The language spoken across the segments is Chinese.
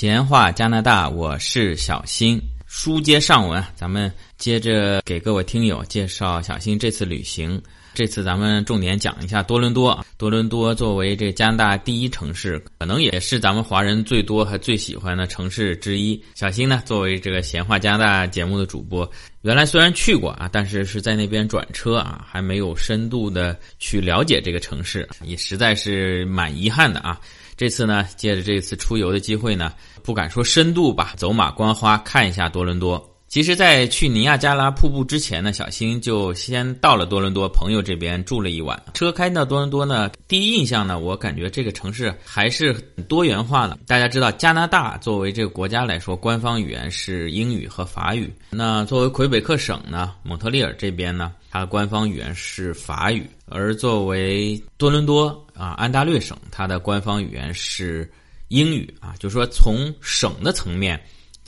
闲话加拿大，我是小新。书接上文，咱们接着给各位听友介绍小新这次旅行。这次咱们重点讲一下多伦多。多伦多作为这加拿大第一城市，可能也是咱们华人最多和最喜欢的城市之一。小新呢，作为这个闲话加拿大节目的主播，原来虽然去过啊，但是是在那边转车啊，还没有深度的去了解这个城市，也实在是蛮遗憾的啊。这次呢，借着这次出游的机会呢，不敢说深度吧，走马观花看一下多伦多。其实，在去尼亚加拉瀑布之前呢，小新就先到了多伦多朋友这边住了一晚。车开到多伦多呢，第一印象呢，我感觉这个城市还是多元化的。大家知道，加拿大作为这个国家来说，官方语言是英语和法语。那作为魁北克省呢，蒙特利尔这边呢，它的官方语言是法语。而作为多伦多啊，安大略省，它的官方语言是英语啊，就是说从省的层面，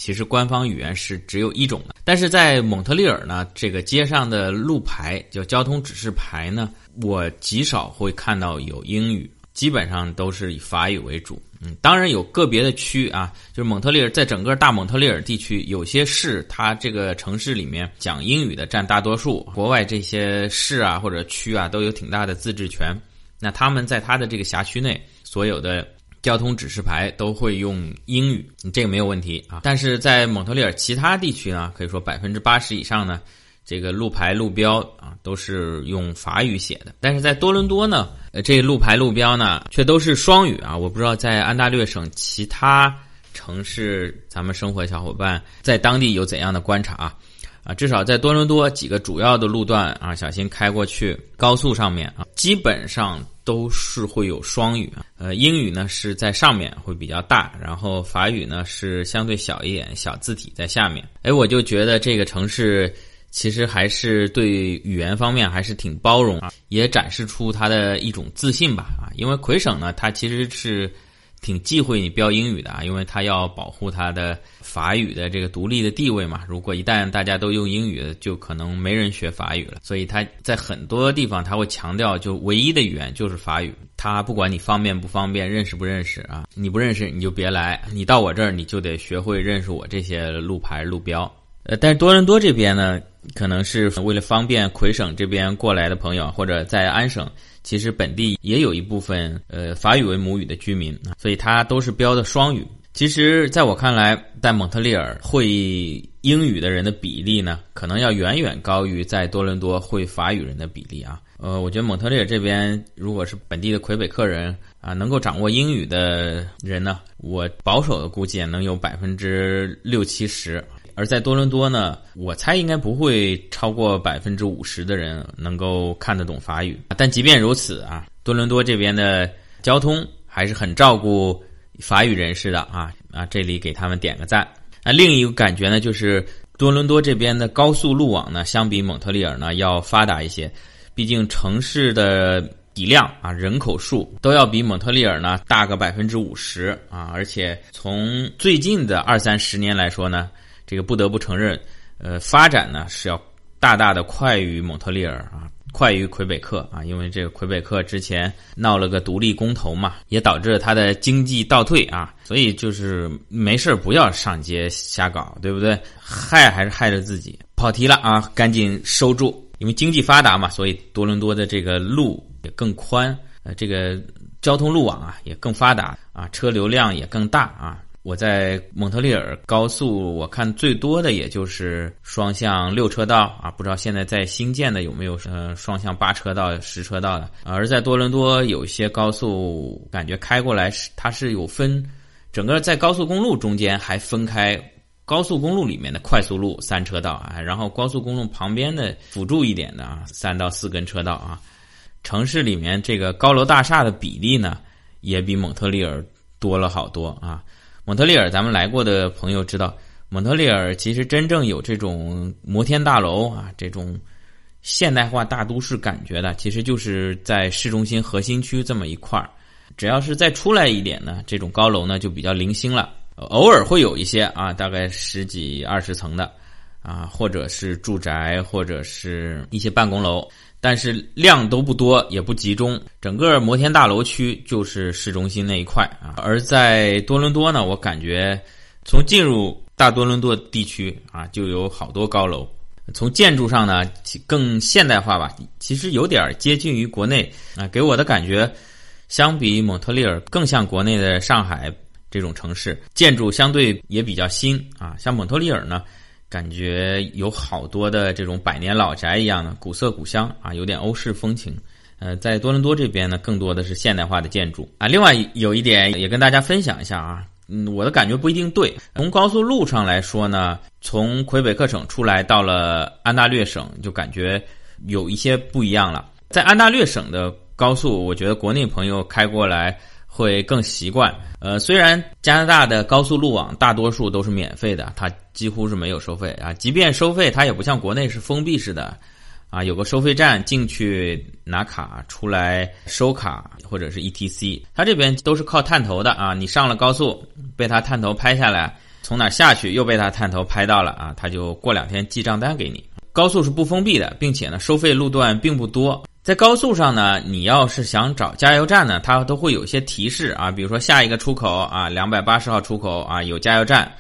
其实官方语言是只有一种的。但是在蒙特利尔呢，这个街上的路牌叫交通指示牌呢，我极少会看到有英语，基本上都是以法语为主。嗯，当然有个别的区啊，就是蒙特利尔在整个大蒙特利尔地区，有些市它这个城市里面讲英语的占大多数，国外这些市啊或者区啊都有挺大的自治权。那他们在他的这个辖区内，所有的交通指示牌都会用英语，这个没有问题啊。但是在蒙特利尔其他地区呢，可以说百分之八十以上呢。这个路牌路标啊，都是用法语写的，但是在多伦多呢，呃，这路牌路标呢，却都是双语啊。我不知道在安大略省其他城市，咱们生活小伙伴在当地有怎样的观察啊？啊，至少在多伦多几个主要的路段啊，小心开过去，高速上面啊，基本上都是会有双语啊。呃，英语呢是在上面会比较大，然后法语呢是相对小一点，小字体在下面。哎，我就觉得这个城市。其实还是对语言方面还是挺包容啊，也展示出他的一种自信吧啊，因为魁省呢，他其实是挺忌讳你标英语的啊，因为他要保护他的法语的这个独立的地位嘛。如果一旦大家都用英语，就可能没人学法语了。所以他在很多地方他会强调，就唯一的语言就是法语。他不管你方便不方便，认识不认识啊，你不认识你就别来，你到我这儿你就得学会认识我这些路牌路标。呃，但是多伦多这边呢？可能是为了方便魁省这边过来的朋友，或者在安省，其实本地也有一部分呃法语为母语的居民，所以它都是标的双语。其实，在我看来，在蒙特利尔会英语的人的比例呢，可能要远远高于在多伦多会法语人的比例啊。呃，我觉得蒙特利尔这边如果是本地的魁北克人啊，能够掌握英语的人呢，我保守的估计能有百分之六七十。而在多伦多呢，我猜应该不会超过百分之五十的人能够看得懂法语。但即便如此啊，多伦多这边的交通还是很照顾法语人士的啊啊！这里给他们点个赞。那另一个感觉呢，就是多伦多这边的高速路网呢，相比蒙特利尔呢要发达一些。毕竟城市的体量啊，人口数都要比蒙特利尔呢大个百分之五十啊。而且从最近的二三十年来说呢。这个不得不承认，呃，发展呢是要大大的快于蒙特利尔啊，快于魁北克啊，因为这个魁北克之前闹了个独立公投嘛，也导致了它的经济倒退啊，所以就是没事不要上街瞎搞，对不对？害还是害着自己。跑题了啊，赶紧收住，因为经济发达嘛，所以多伦多的这个路也更宽，呃，这个交通路网啊也更发达啊，车流量也更大啊。我在蒙特利尔高速，我看最多的也就是双向六车道啊，不知道现在在新建的有没有呃双向八车道、十车道的。而在多伦多有一些高速，感觉开过来是它是有分，整个在高速公路中间还分开高速公路里面的快速路三车道啊，然后高速公路旁边的辅助一点的啊三到四根车道啊。城市里面这个高楼大厦的比例呢，也比蒙特利尔多了好多啊。蒙特利尔，咱们来过的朋友知道，蒙特利尔其实真正有这种摩天大楼啊，这种现代化大都市感觉的，其实就是在市中心核心区这么一块儿。只要是再出来一点呢，这种高楼呢就比较零星了，偶尔会有一些啊，大概十几二十层的，啊，或者是住宅，或者是一些办公楼，但是量都不多，也不集中。整个摩天大楼区就是市中心那一块啊。而在多伦多呢，我感觉从进入大多伦多地区啊，就有好多高楼。从建筑上呢，更现代化吧，其实有点接近于国内啊，给我的感觉，相比蒙特利尔更像国内的上海这种城市，建筑相对也比较新啊。像蒙特利尔呢。感觉有好多的这种百年老宅一样的古色古香啊，有点欧式风情。呃，在多伦多这边呢，更多的是现代化的建筑啊。另外有一点也跟大家分享一下啊，嗯，我的感觉不一定对。从高速路上来说呢，从魁北克省出来到了安大略省，就感觉有一些不一样了。在安大略省的高速，我觉得国内朋友开过来。会更习惯。呃，虽然加拿大的高速路网大多数都是免费的，它几乎是没有收费啊。即便收费，它也不像国内是封闭式的，啊，有个收费站进去拿卡，出来收卡或者是 ETC。它这边都是靠探头的啊，你上了高速被它探头拍下来，从哪下去又被它探头拍到了啊，它就过两天记账单给你。高速是不封闭的，并且呢，收费路段并不多。在高速上呢，你要是想找加油站呢，它都会有一些提示啊，比如说下一个出口啊，两百八十号出口啊有加油站，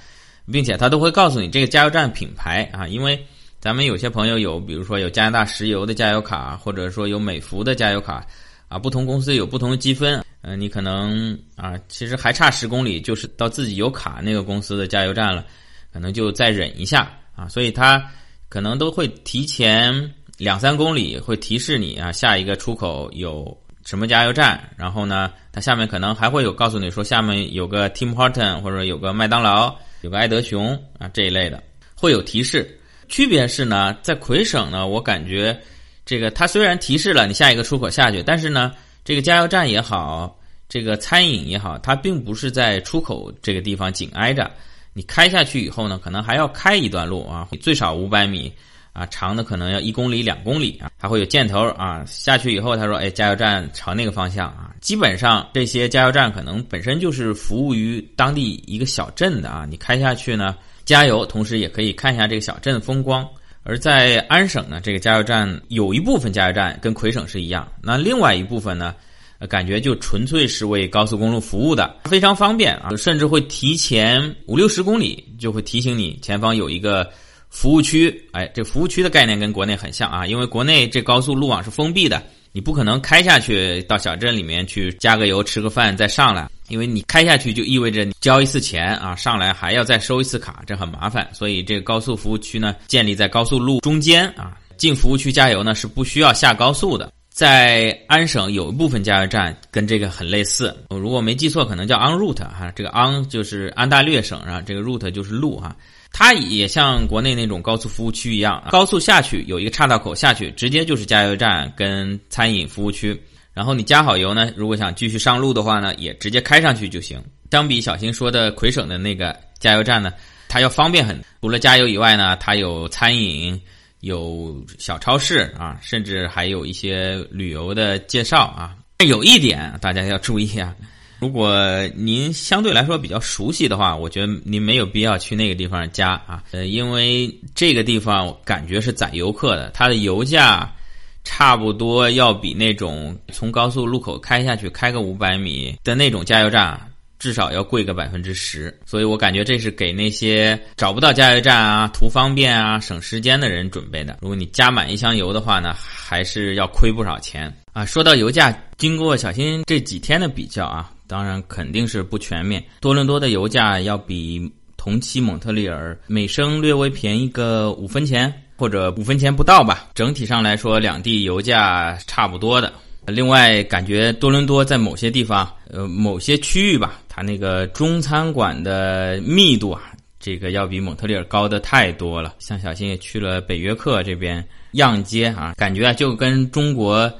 并且它都会告诉你这个加油站品牌啊，因为咱们有些朋友有，比如说有加拿大石油的加油卡，或者说有美孚的加油卡啊，不同公司有不同的积分，嗯，你可能啊，其实还差十公里就是到自己有卡那个公司的加油站了，可能就再忍一下啊，所以它可能都会提前。两三公里会提示你啊，下一个出口有什么加油站，然后呢，它下面可能还会有告诉你说下面有个 Tim Horton 或者有个麦当劳，有个爱德熊啊这一类的会有提示。区别是呢，在魁省呢，我感觉这个它虽然提示了你下一个出口下去，但是呢，这个加油站也好，这个餐饮也好，它并不是在出口这个地方紧挨着，你开下去以后呢，可能还要开一段路啊，最少五百米。啊，长的可能要一公里、两公里啊，还会有箭头啊。下去以后，他说：“哎，加油站朝那个方向啊。”基本上这些加油站可能本身就是服务于当地一个小镇的啊。你开下去呢，加油，同时也可以看一下这个小镇风光。而在安省呢，这个加油站有一部分加油站跟魁省是一样，那另外一部分呢，感觉就纯粹是为高速公路服务的，非常方便啊，甚至会提前五六十公里就会提醒你前方有一个。服务区，哎，这服务区的概念跟国内很像啊，因为国内这高速路网是封闭的，你不可能开下去到小镇里面去加个油、吃个饭再上来，因为你开下去就意味着你交一次钱啊，上来还要再收一次卡，这很麻烦。所以这个高速服务区呢，建立在高速路中间啊，进服务区加油呢是不需要下高速的。在安省有一部分加油站跟这个很类似，我如果没记错，可能叫 on route 哈，这个 on 就是安大略省啊，这个 route 就是路哈。它也像国内那种高速服务区一样，高速下去有一个岔道口下去，直接就是加油站跟餐饮服务区。然后你加好油呢，如果想继续上路的话呢，也直接开上去就行。相比小新说的魁省的那个加油站呢，它要方便很。除了加油以外呢，它有餐饮、有小超市啊，甚至还有一些旅游的介绍啊。有一点大家要注意啊。如果您相对来说比较熟悉的话，我觉得您没有必要去那个地方加啊，呃，因为这个地方感觉是宰游客的，它的油价差不多要比那种从高速路口开下去开个五百米的那种加油站至少要贵个百分之十，所以我感觉这是给那些找不到加油站啊、图方便啊、省时间的人准备的。如果你加满一箱油的话呢，还是要亏不少钱啊。说到油价，经过小新这几天的比较啊。当然肯定是不全面。多伦多的油价要比同期蒙特利尔每升略微便宜个五分钱，或者五分钱不到吧。整体上来说，两地油价差不多的。另外，感觉多伦多在某些地方，呃，某些区域吧，它那个中餐馆的密度啊，这个要比蒙特利尔高的太多了。像小新也去了北约克这边样街啊，感觉就跟中国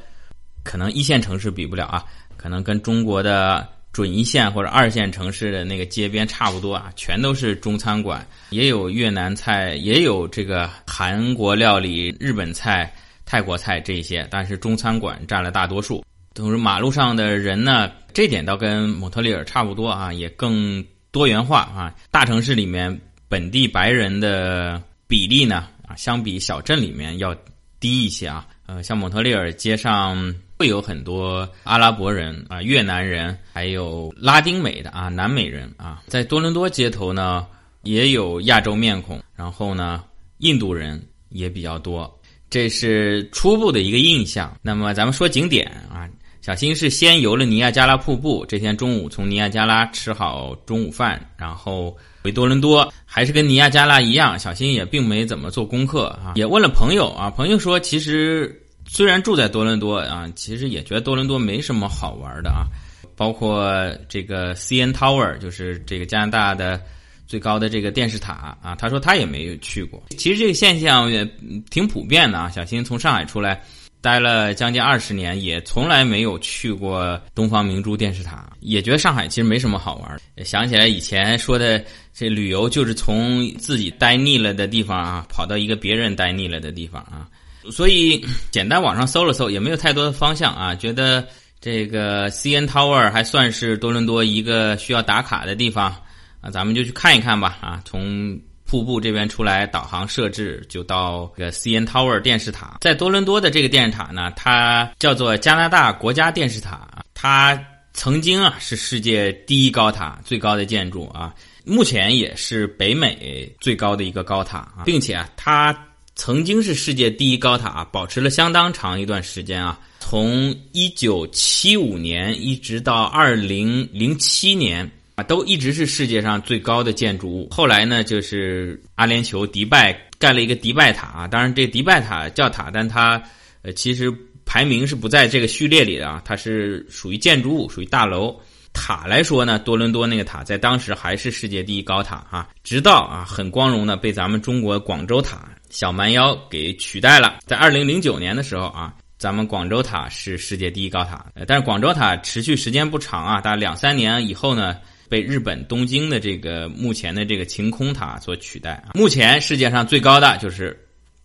可能一线城市比不了啊，可能跟中国的。准一线或者二线城市的那个街边差不多啊，全都是中餐馆，也有越南菜，也有这个韩国料理、日本菜、泰国菜这些，但是中餐馆占了大多数。同时，马路上的人呢，这点倒跟蒙特利尔差不多啊，也更多元化啊。大城市里面本地白人的比例呢啊，相比小镇里面要低一些啊。呃，像蒙特利尔街上会有很多阿拉伯人啊、越南人，还有拉丁美的啊、南美人啊。在多伦多街头呢，也有亚洲面孔，然后呢，印度人也比较多。这是初步的一个印象。那么咱们说景点啊，小新是先游了尼亚加拉瀑布。这天中午从尼亚加拉吃好中午饭，然后回多伦多，还是跟尼亚加拉一样，小新也并没怎么做功课啊，也问了朋友啊，朋友说其实。虽然住在多伦多啊，其实也觉得多伦多没什么好玩的啊，包括这个 CN Tower，就是这个加拿大的最高的这个电视塔啊，他说他也没有去过。其实这个现象也挺普遍的啊。小新从上海出来，待了将近二十年，也从来没有去过东方明珠电视塔，也觉得上海其实没什么好玩。想起来以前说的这旅游，就是从自己待腻了的地方啊，跑到一个别人待腻了的地方啊。所以简单网上搜了搜，也没有太多的方向啊。觉得这个 CN Tower 还算是多伦多一个需要打卡的地方啊，咱们就去看一看吧啊。从瀑布这边出来，导航设置就到个 CN Tower 电视塔。在多伦多的这个电视塔呢，它叫做加拿大国家电视塔，它曾经啊是世界第一高塔，最高的建筑啊，目前也是北美最高的一个高塔，并且啊它。曾经是世界第一高塔，保持了相当长一段时间啊，从一九七五年一直到二零零七年啊，都一直是世界上最高的建筑物。后来呢，就是阿联酋迪拜盖了一个迪拜塔啊，当然这迪拜塔叫塔，但它呃其实排名是不在这个序列里的啊，它是属于建筑物，属于大楼。塔来说呢，多伦多那个塔在当时还是世界第一高塔啊，直到啊很光荣的被咱们中国广州塔。小蛮腰给取代了。在二零零九年的时候啊，咱们广州塔是世界第一高塔。但是广州塔持续时间不长啊，大概两三年以后呢，被日本东京的这个目前的这个晴空塔所取代。目前世界上最高的就是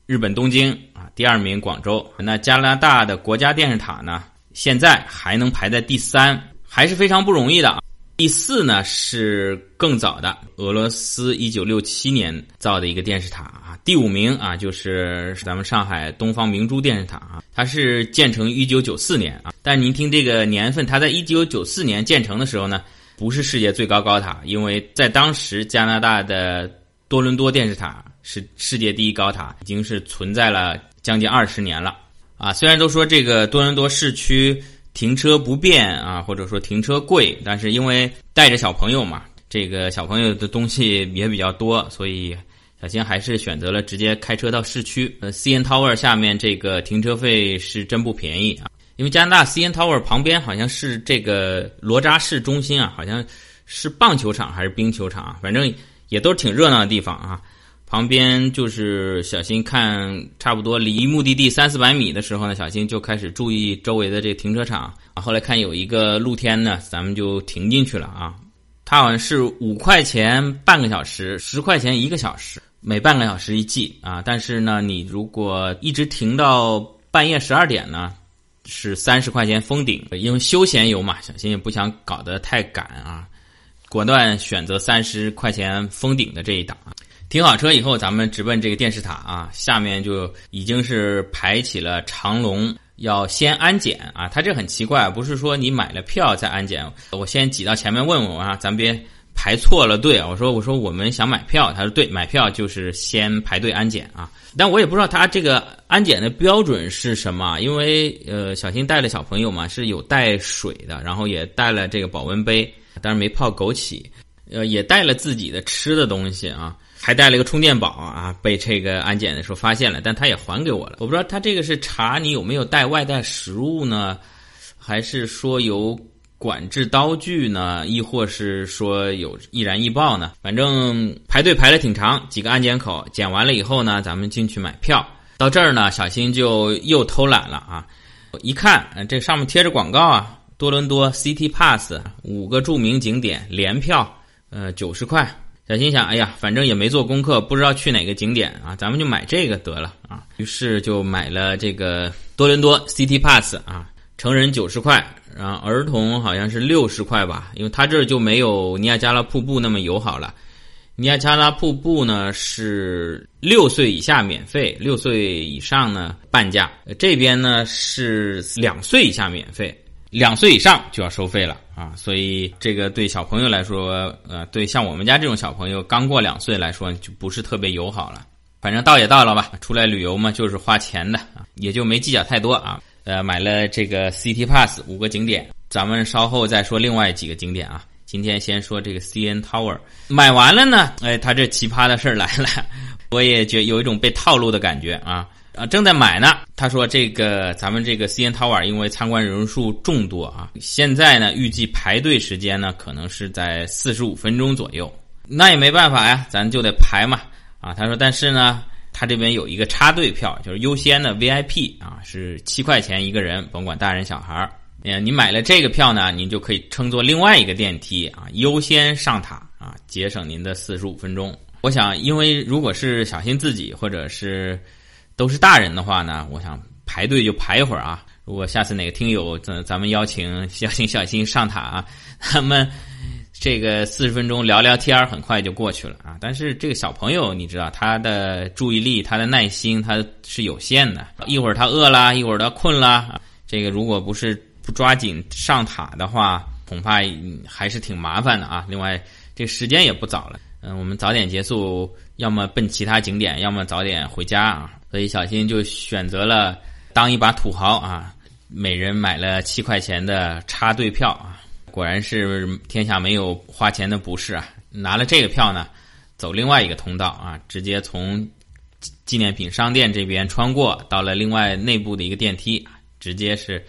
日本东京啊，第二名广州。那加拿大的国家电视塔呢，现在还能排在第三，还是非常不容易的。第四呢是更早的，俄罗斯一九六七年造的一个电视塔啊。第五名啊就是咱们上海东方明珠电视塔啊，它是建成一九九四年啊。但您听这个年份，它在一九九四年建成的时候呢，不是世界最高高塔，因为在当时加拿大的多伦多电视塔是世界第一高塔，已经是存在了将近二十年了啊。虽然都说这个多伦多市区。停车不便啊，或者说停车贵，但是因为带着小朋友嘛，这个小朋友的东西也比较多，所以小新还是选择了直接开车到市区。呃，CN Tower 下面这个停车费是真不便宜啊，因为加拿大 CN Tower 旁边好像是这个罗扎市中心啊，好像是棒球场还是冰球场，反正也都是挺热闹的地方啊。旁边就是小新看差不多离目的地三四百米的时候呢，小新就开始注意周围的这个停车场啊。后来看有一个露天呢，咱们就停进去了啊。它好像是五块钱半个小时，十块钱一个小时，每半个小时一记啊。但是呢，你如果一直停到半夜十二点呢，是三十块钱封顶。因为休闲游嘛，小新也不想搞得太赶啊，果断选择三十块钱封顶的这一档。停好车以后，咱们直奔这个电视塔啊，下面就已经是排起了长龙，要先安检啊。他这很奇怪，不是说你买了票再安检，我先挤到前面问问啊，咱别排错了队。我说我说我们想买票，他说对，买票就是先排队安检啊。但我也不知道他这个安检的标准是什么，因为呃，小新带了小朋友嘛，是有带水的，然后也带了这个保温杯，但是没泡枸杞，呃，也带了自己的吃的东西啊。还带了一个充电宝啊，被这个安检的时候发现了，但他也还给我了。我不知道他这个是查你有没有带外带食物呢，还是说有管制刀具呢，亦或是说有易燃易爆呢？反正排队排了挺长，几个安检口检完了以后呢，咱们进去买票。到这儿呢，小新就又偷懒了啊！一看，这上面贴着广告啊，多伦多 City Pass 五个著名景点联票，呃，九十块。小新想，哎呀，反正也没做功课，不知道去哪个景点啊，咱们就买这个得了啊。于是就买了这个多伦多 City Pass 啊，成人九十块，然后儿童好像是六十块吧，因为他这儿就没有尼亚加拉瀑布那么友好了。尼亚加拉瀑布呢是六岁以下免费，六岁以上呢半价。这边呢是两岁以下免费，两岁以上就要收费了啊。所以这个对小朋友来说，呃，对像我们家这种小朋友刚过两岁来说，就不是特别友好了。反正到也到了吧，出来旅游嘛，就是花钱的啊，也就没计较太多啊。呃，买了这个 City Pass 五个景点，咱们稍后再说另外几个景点啊。今天先说这个 CN Tower，买完了呢，哎，他这奇葩的事儿来了，我也觉有一种被套路的感觉啊啊！正在买呢，他说这个咱们这个 CN Tower 因为参观人数众多啊，现在呢预计排队时间呢可能是在四十五分钟左右，那也没办法呀，咱就得排嘛啊！他说，但是呢，他这边有一个插队票，就是优先的 VIP 啊，是七块钱一个人，甭管大人小孩儿。哎，你买了这个票呢，您就可以乘坐另外一个电梯啊，优先上塔啊，节省您的四十五分钟。我想，因为如果是小新自己或者是都是大人的话呢，我想排队就排一会儿啊。如果下次哪个听友咱咱们邀请 邀请小新上塔啊，他们这个四十分钟聊聊天儿很快就过去了啊。但是这个小朋友，你知道他的注意力、他的耐心，他是有限的。一会儿他饿了，一会儿他困了，这个如果不是。不抓紧上塔的话，恐怕还是挺麻烦的啊。另外，这时间也不早了，嗯，我们早点结束，要么奔其他景点，要么早点回家啊。所以小新就选择了当一把土豪啊，每人买了七块钱的插队票啊。果然是天下没有花钱的不是啊。拿了这个票呢，走另外一个通道啊，直接从纪念品商店这边穿过，到了另外内部的一个电梯，直接是。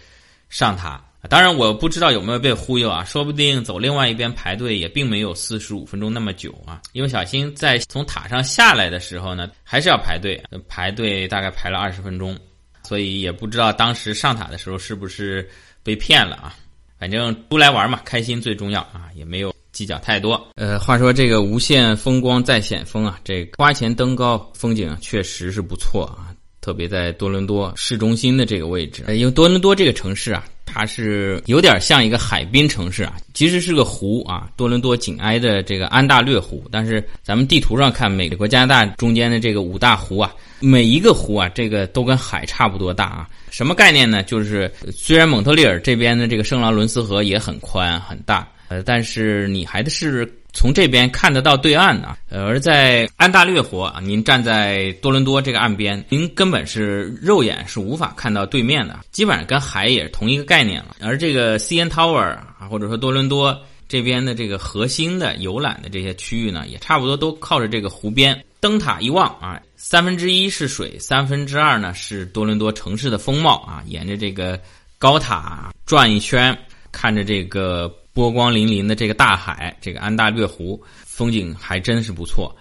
上塔，当然我不知道有没有被忽悠啊，说不定走另外一边排队也并没有四十五分钟那么久啊。因为小新在从塔上下来的时候呢，还是要排队，排队大概排了二十分钟，所以也不知道当时上塔的时候是不是被骗了啊。反正出来玩嘛，开心最重要啊，也没有计较太多。呃，话说这个无限风光在险峰啊，这花钱登高，风景确实是不错啊。特别在多伦多市中心的这个位置，因为多伦多这个城市啊，它是有点像一个海滨城市啊，其实是个湖啊。多伦多紧挨着这个安大略湖，但是咱们地图上看，美国加拿大中间的这个五大湖啊，每一个湖啊，这个都跟海差不多大啊。什么概念呢？就是虽然蒙特利尔这边的这个圣劳伦斯河也很宽很大，呃，但是你还是。从这边看得到对岸啊，而在安大略湖啊，您站在多伦多这个岸边，您根本是肉眼是无法看到对面的，基本上跟海也是同一个概念了。而这个 CN Tower 啊，或者说多伦多这边的这个核心的游览的这些区域呢，也差不多都靠着这个湖边。灯塔一望啊，三分之一是水，三分之二呢是多伦多城市的风貌啊。沿着这个高塔转一圈，看着这个。波光粼粼的这个大海，这个安大略湖风景还真是不错，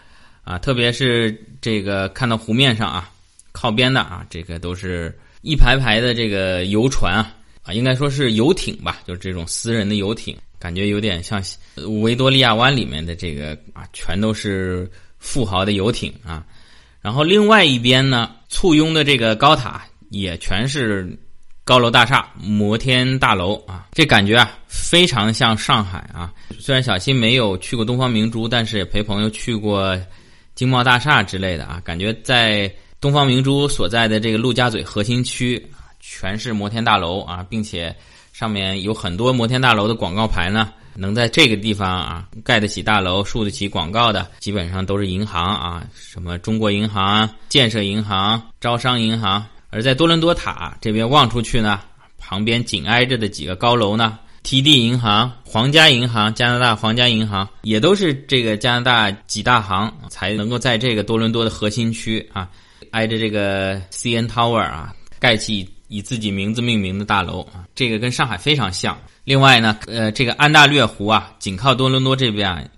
啊，特别是这个看到湖面上啊，靠边的啊，这个都是一排排的这个游船啊，啊，应该说是游艇吧，就是这种私人的游艇，感觉有点像维多利亚湾里面的这个啊，全都是富豪的游艇啊，然后另外一边呢，簇拥的这个高塔也全是。高楼大厦、摩天大楼啊，这感觉啊，非常像上海啊。虽然小新没有去过东方明珠，但是也陪朋友去过经贸大厦之类的啊。感觉在东方明珠所在的这个陆家嘴核心区，全是摩天大楼啊，并且上面有很多摩天大楼的广告牌呢。能在这个地方啊盖得起大楼、竖得起广告的，基本上都是银行啊，什么中国银行、建设银行、招商银行。而在多伦多塔这边望出去呢，旁边紧挨着的几个高楼呢，TD 银行、皇家银行、加拿大皇家银行，也都是这个加拿大几大行才能够在这个多伦多的核心区啊，挨着这个 CN Tower 啊，盖起以自己名字命名的大楼啊，这个跟上海非常像。另外呢，呃，这个安大略湖啊，紧靠多伦多这边。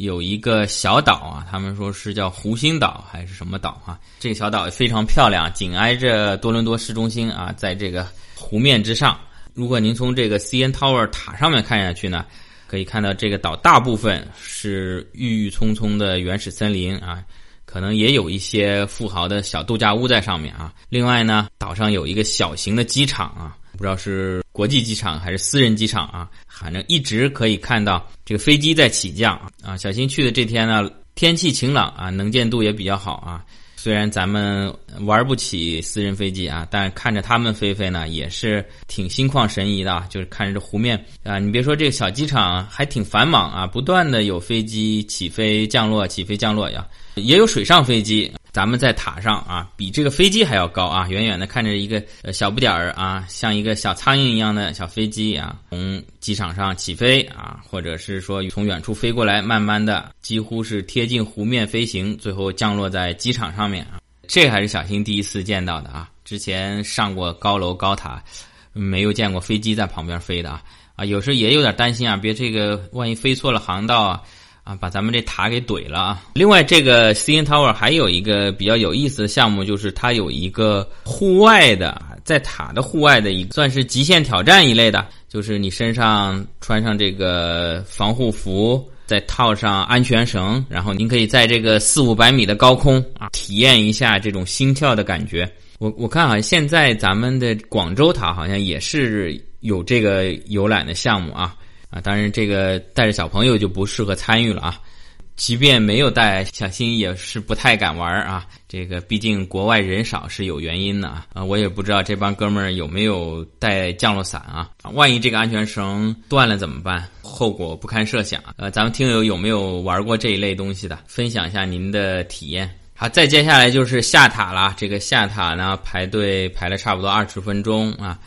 有一个小岛啊，他们说是叫湖心岛还是什么岛啊？这个小岛非常漂亮，紧挨着多伦多市中心啊，在这个湖面之上。如果您从这个 CN Tower 塔上面看下去呢，可以看到这个岛大部分是郁郁葱葱的原始森林啊，可能也有一些富豪的小度假屋在上面啊。另外呢，岛上有一个小型的机场啊。不知道是国际机场还是私人机场啊，反正一直可以看到这个飞机在起降啊。小新去的这天呢，天气晴朗啊，能见度也比较好啊。虽然咱们玩不起私人飞机啊，但看着他们飞飞呢，也是挺心旷神怡的。就是看着这湖面啊，你别说这个小机场还挺繁忙啊，不断的有飞机起飞降落，起飞降落呀，也有水上飞机。咱们在塔上啊，比这个飞机还要高啊！远远的看着一个小不点儿啊，像一个小苍蝇一样的小飞机啊，从机场上起飞啊，或者是说从远处飞过来，慢慢的几乎是贴近湖面飞行，最后降落在机场上面啊。这还是小新第一次见到的啊，之前上过高楼高塔，没有见过飞机在旁边飞的啊啊，有时候也有点担心啊，别这个万一飞错了航道啊。啊，把咱们这塔给怼了啊！另外，这个 CN Tower 还有一个比较有意思的项目，就是它有一个户外的，在塔的户外的一个算是极限挑战一类的，就是你身上穿上这个防护服，再套上安全绳，然后您可以在这个四五百米的高空啊，体验一下这种心跳的感觉。我我看啊，现在咱们的广州塔好像也是有这个游览的项目啊。啊，当然这个带着小朋友就不适合参与了啊。即便没有带小新，也是不太敢玩啊。这个毕竟国外人少是有原因的啊。啊，我也不知道这帮哥们儿有没有带降落伞啊。万一这个安全绳断了怎么办？后果不堪设想。呃，咱们听友有没有玩过这一类东西的？分享一下您的体验。好，再接下来就是下塔了。这个下塔呢，排队排了差不多二十分钟啊。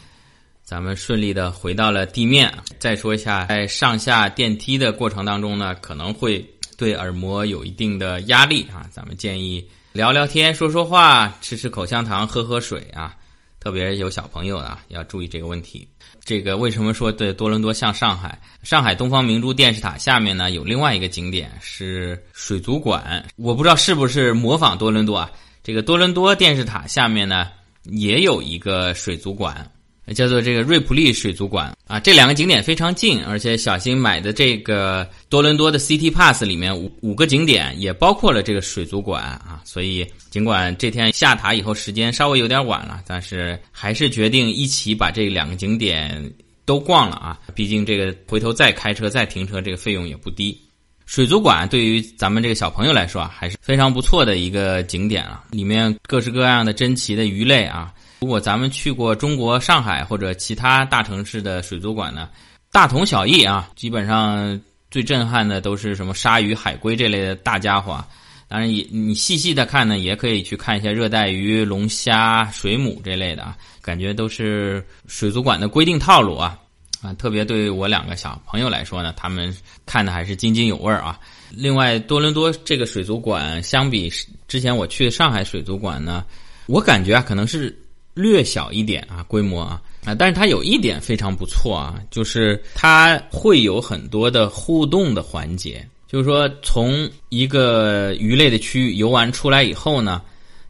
咱们顺利的回到了地面。再说一下，在上下电梯的过程当中呢，可能会对耳膜有一定的压力啊。咱们建议聊聊天、说说话、吃吃口香糖、喝喝水啊。特别有小朋友的要注意这个问题。这个为什么说对多伦多像上海？上海东方明珠电视塔下面呢有另外一个景点是水族馆，我不知道是不是模仿多伦多啊。这个多伦多电视塔下面呢也有一个水族馆。叫做这个瑞普利水族馆啊，这两个景点非常近，而且小新买的这个多伦多的 City Pass 里面五五个景点也包括了这个水族馆啊，所以尽管这天下塔以后时间稍微有点晚了，但是还是决定一起把这两个景点都逛了啊，毕竟这个回头再开车再停车这个费用也不低。水族馆对于咱们这个小朋友来说啊，还是非常不错的一个景点啊，里面各式各样的珍奇的鱼类啊。如果咱们去过中国上海或者其他大城市的水族馆呢，大同小异啊。基本上最震撼的都是什么鲨鱼、海龟这类的大家伙。当然，也你细细的看呢，也可以去看一下热带鱼、龙虾、水母这类的啊。感觉都是水族馆的规定套路啊啊！特别对我两个小朋友来说呢，他们看的还是津津有味啊。另外，多伦多这个水族馆相比之前我去上海水族馆呢，我感觉啊，可能是。略小一点啊，规模啊啊，但是它有一点非常不错啊，就是它会有很多的互动的环节。就是说，从一个鱼类的区域游玩出来以后呢，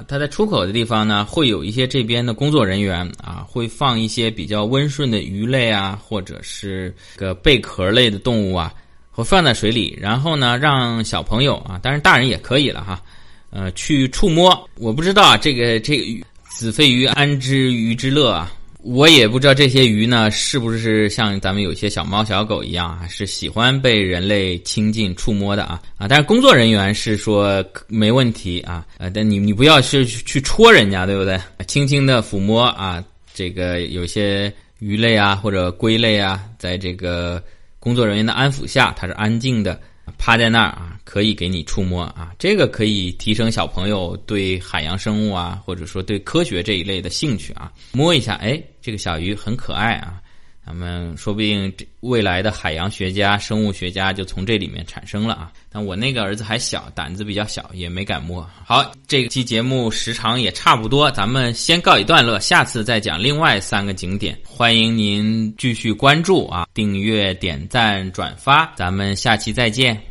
它在出口的地方呢，会有一些这边的工作人员啊，会放一些比较温顺的鱼类啊，或者是个贝壳类的动物啊，会放在水里，然后呢，让小朋友啊，当然大人也可以了哈，呃，去触摸。我不知道啊，这个这个鱼。子非鱼，安知鱼之乐啊！我也不知道这些鱼呢，是不是像咱们有些小猫小狗一样啊，是喜欢被人类亲近触摸的啊啊！但是工作人员是说没问题啊啊！但你你不要去去戳人家，对不对？轻轻的抚摸啊，这个有些鱼类啊或者龟类啊，在这个工作人员的安抚下，它是安静的。趴在那儿啊，可以给你触摸啊，这个可以提升小朋友对海洋生物啊，或者说对科学这一类的兴趣啊。摸一下，哎，这个小鱼很可爱啊。咱们说不定这未来的海洋学家、生物学家就从这里面产生了啊！但我那个儿子还小，胆子比较小，也没敢摸。好，这期节目时长也差不多，咱们先告一段落，下次再讲另外三个景点。欢迎您继续关注啊，订阅、点赞、转发，咱们下期再见。